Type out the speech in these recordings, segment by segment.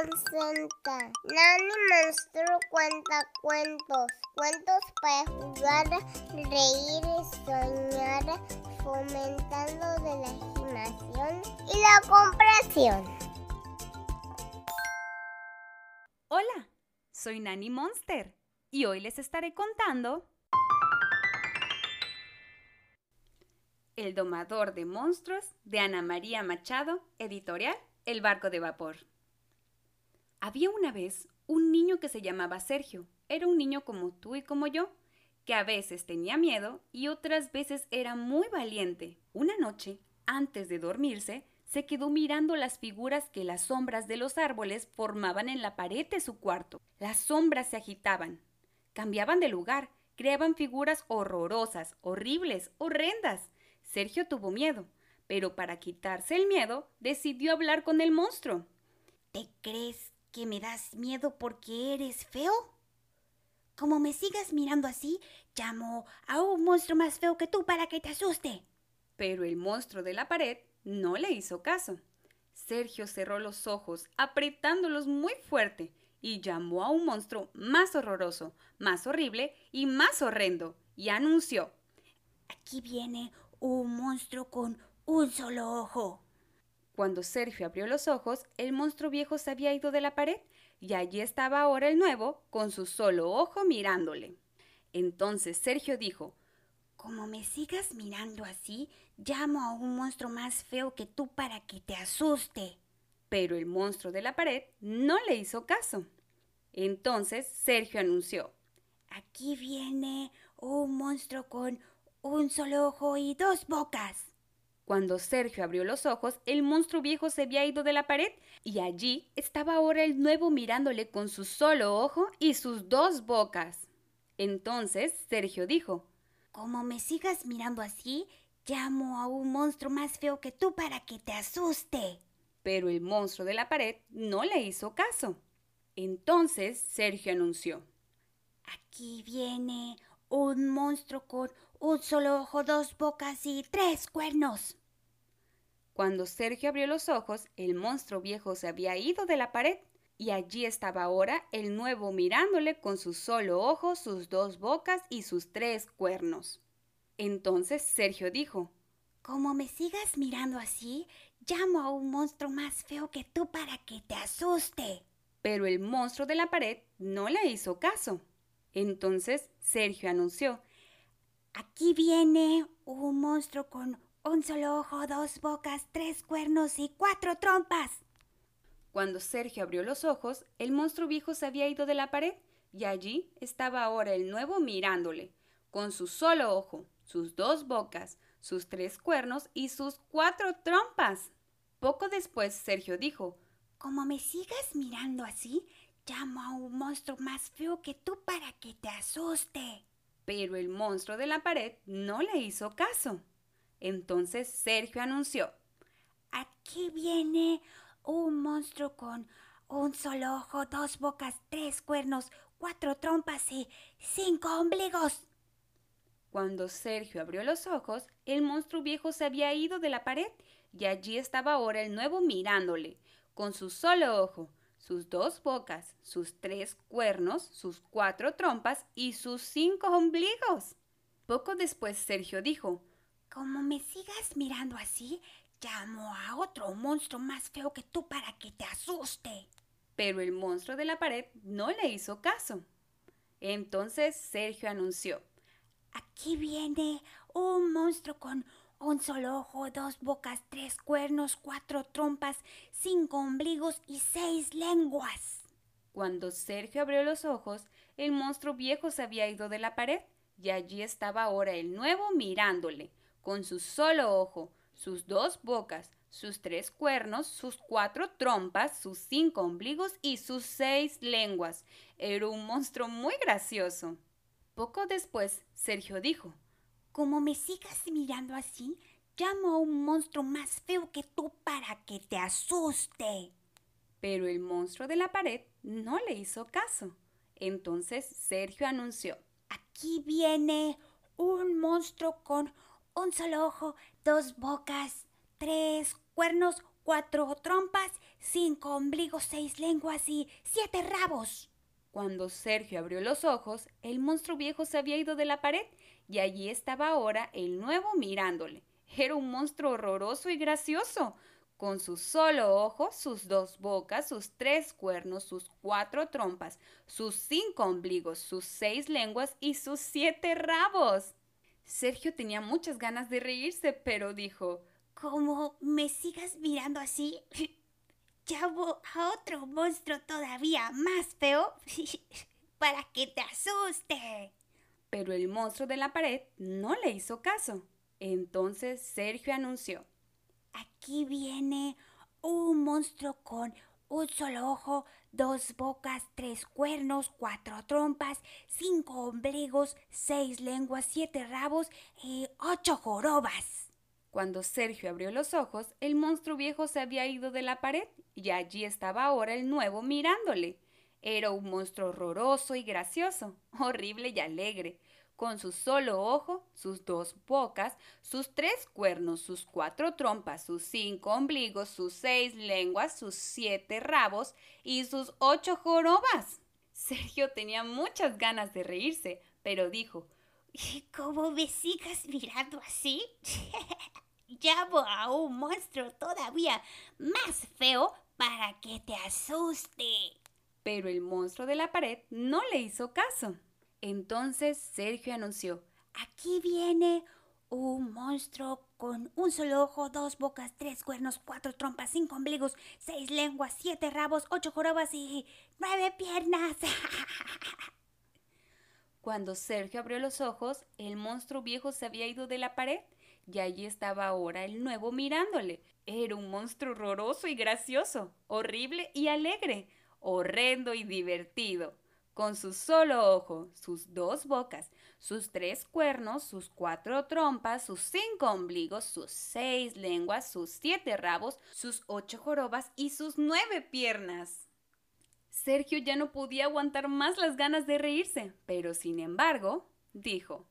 Nani Monstruo cuenta cuentos, cuentos para jugar, reír soñar, fomentando de la imaginación y la comprensión. Hola, soy Nani Monster y hoy les estaré contando El domador de monstruos de Ana María Machado, editorial El barco de vapor. Había una vez un niño que se llamaba Sergio. Era un niño como tú y como yo, que a veces tenía miedo y otras veces era muy valiente. Una noche, antes de dormirse, se quedó mirando las figuras que las sombras de los árboles formaban en la pared de su cuarto. Las sombras se agitaban, cambiaban de lugar, creaban figuras horrorosas, horribles, horrendas. Sergio tuvo miedo, pero para quitarse el miedo, decidió hablar con el monstruo. ¿Te crees que me das miedo porque eres feo? Como me sigas mirando así, llamo a un monstruo más feo que tú para que te asuste. Pero el monstruo de la pared no le hizo caso. Sergio cerró los ojos, apretándolos muy fuerte, y llamó a un monstruo más horroroso, más horrible y más horrendo, y anunció Aquí viene un monstruo con un solo ojo. Cuando Sergio abrió los ojos, el monstruo viejo se había ido de la pared y allí estaba ahora el nuevo, con su solo ojo mirándole. Entonces Sergio dijo, Como me sigas mirando así, llamo a un monstruo más feo que tú para que te asuste. Pero el monstruo de la pared no le hizo caso. Entonces Sergio anunció, Aquí viene un monstruo con un solo ojo y dos bocas. Cuando Sergio abrió los ojos, el monstruo viejo se había ido de la pared y allí estaba ahora el nuevo mirándole con su solo ojo y sus dos bocas. Entonces Sergio dijo, Como me sigas mirando así, llamo a un monstruo más feo que tú para que te asuste. Pero el monstruo de la pared no le hizo caso. Entonces Sergio anunció, Aquí viene un monstruo con un solo ojo, dos bocas y tres cuernos. Cuando Sergio abrió los ojos, el monstruo viejo se había ido de la pared y allí estaba ahora el nuevo mirándole con su solo ojo, sus dos bocas y sus tres cuernos. Entonces Sergio dijo, Como me sigas mirando así, llamo a un monstruo más feo que tú para que te asuste. Pero el monstruo de la pared no le hizo caso. Entonces Sergio anunció, Aquí viene un monstruo con un solo ojo, dos bocas, tres cuernos y cuatro trompas. Cuando Sergio abrió los ojos, el monstruo viejo se había ido de la pared y allí estaba ahora el nuevo mirándole, con su solo ojo, sus dos bocas, sus tres cuernos y sus cuatro trompas. Poco después Sergio dijo, Como me sigas mirando así, llamo a un monstruo más feo que tú para que te asuste. Pero el monstruo de la pared no le hizo caso. Entonces Sergio anunció, Aquí viene un monstruo con un solo ojo, dos bocas, tres cuernos, cuatro trompas y cinco ombligos. Cuando Sergio abrió los ojos, el monstruo viejo se había ido de la pared y allí estaba ahora el nuevo mirándole, con su solo ojo, sus dos bocas, sus tres cuernos, sus cuatro trompas y sus cinco ombligos. Poco después Sergio dijo, Como me sigas mirando así, llamo a otro monstruo más feo que tú para que te asuste. Pero el monstruo de la pared no le hizo caso. Entonces Sergio anunció, Aquí viene un monstruo con un solo ojo, dos bocas, tres cuernos, cuatro trompas, cinco ombligos y seis lenguas. Cuando Sergio abrió los ojos, el monstruo viejo se había ido de la pared y allí estaba ahora el nuevo mirándole, con su solo ojo, sus dos bocas, sus tres cuernos, sus cuatro trompas, sus cinco ombligos y sus seis lenguas. Era un monstruo muy gracioso. Poco después, Sergio dijo, Como me sigas mirando así, llamo a un monstruo más feo que tú para que te asuste. Pero el monstruo de la pared no le hizo caso. Entonces Sergio anunció, Aquí viene un monstruo con un solo ojo, dos bocas, tres cuernos, cuatro trompas, cinco ombligos, seis lenguas y siete rabos. Cuando Sergio abrió los ojos, el monstruo viejo se había ido de la pared y allí estaba ahora el nuevo mirándole. Era un monstruo horroroso y gracioso, con su solo ojo, sus dos bocas, sus tres cuernos, sus cuatro trompas, sus cinco ombligos, sus seis lenguas y sus siete rabos. Sergio tenía muchas ganas de reírse, pero dijo Como me sigas mirando así, llamo a otro monstruo todavía más feo para que te asuste. Pero el monstruo de la pared no le hizo caso. Entonces Sergio anunció Aquí viene un monstruo con un solo ojo, dos bocas, tres cuernos, cuatro trompas, cinco ombligos, seis lenguas, siete rabos y ocho jorobas. Cuando Sergio abrió los ojos, el monstruo viejo se había ido de la pared y allí estaba ahora el nuevo mirándole. Era un monstruo horroroso y gracioso, horrible y alegre, con su solo ojo, sus dos bocas, sus tres cuernos, sus cuatro trompas, sus cinco ombligos, sus seis lenguas, sus siete rabos y sus ocho jorobas. Sergio tenía muchas ganas de reírse, pero dijo ¿Y cómo me sigas mirando así? Llamo a un monstruo todavía más feo para que te asuste. Pero el monstruo de la pared no le hizo caso. Entonces Sergio anunció, Aquí viene un monstruo con un solo ojo, dos bocas, tres cuernos, cuatro trompas, cinco ombligos, seis lenguas, siete rabos, ocho jorobas y nueve piernas. Cuando Sergio abrió los ojos, el monstruo viejo se había ido de la pared y allí estaba ahora el nuevo mirándole. Era un monstruo horroroso y gracioso, horrible y alegre, horrendo y divertido con su solo ojo, sus dos bocas, sus tres cuernos, sus cuatro trompas, sus cinco ombligos, sus seis lenguas, sus siete rabos, sus ocho jorobas y sus nueve piernas. Sergio ya no podía aguantar más las ganas de reírse, pero sin embargo, dijo,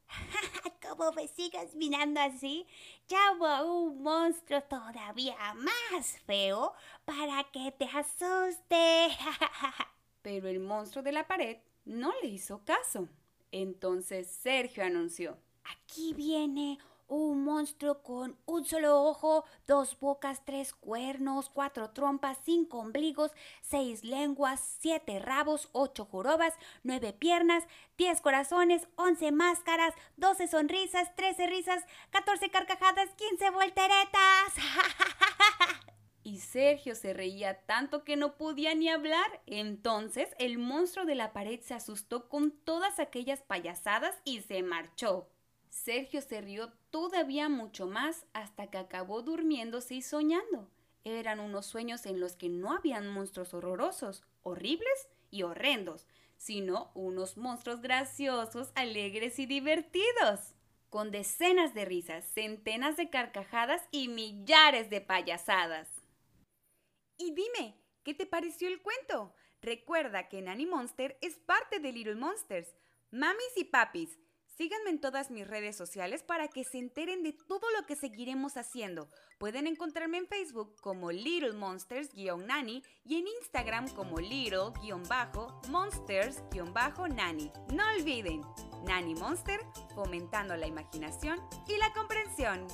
Como me sigas mirando así, llamo a un monstruo todavía más feo para que te asuste. pero el monstruo de la pared no le hizo caso. Entonces Sergio anunció, Aquí viene un monstruo con un solo ojo, dos bocas, tres cuernos, cuatro trompas, cinco ombligos, seis lenguas, siete rabos, ocho jorobas, nueve piernas, diez corazones, once máscaras, doce sonrisas, trece risas, catorce carcajadas, quince volteretas. Y Sergio se reía tanto que no podía ni hablar. Entonces el monstruo de la pared se asustó con todas aquellas payasadas y se marchó. Sergio se rió todavía mucho más hasta que acabó durmiéndose y soñando. Eran unos sueños en los que no habían monstruos horrorosos, horribles y horrendos, sino unos monstruos graciosos, alegres y divertidos, con decenas de risas, centenas de carcajadas y millares de payasadas. Y dime, ¿qué te pareció el cuento? Recuerda que Nanny Monster es parte de Little Monsters. Mamis y papis, síganme en todas mis redes sociales para que se enteren de todo lo que seguiremos haciendo. Pueden encontrarme en Facebook como Little Monsters-Nanny y en Instagram como Little-Monsters-Nanny. No olviden, Nanny Monster fomentando la imaginación y la comprensión.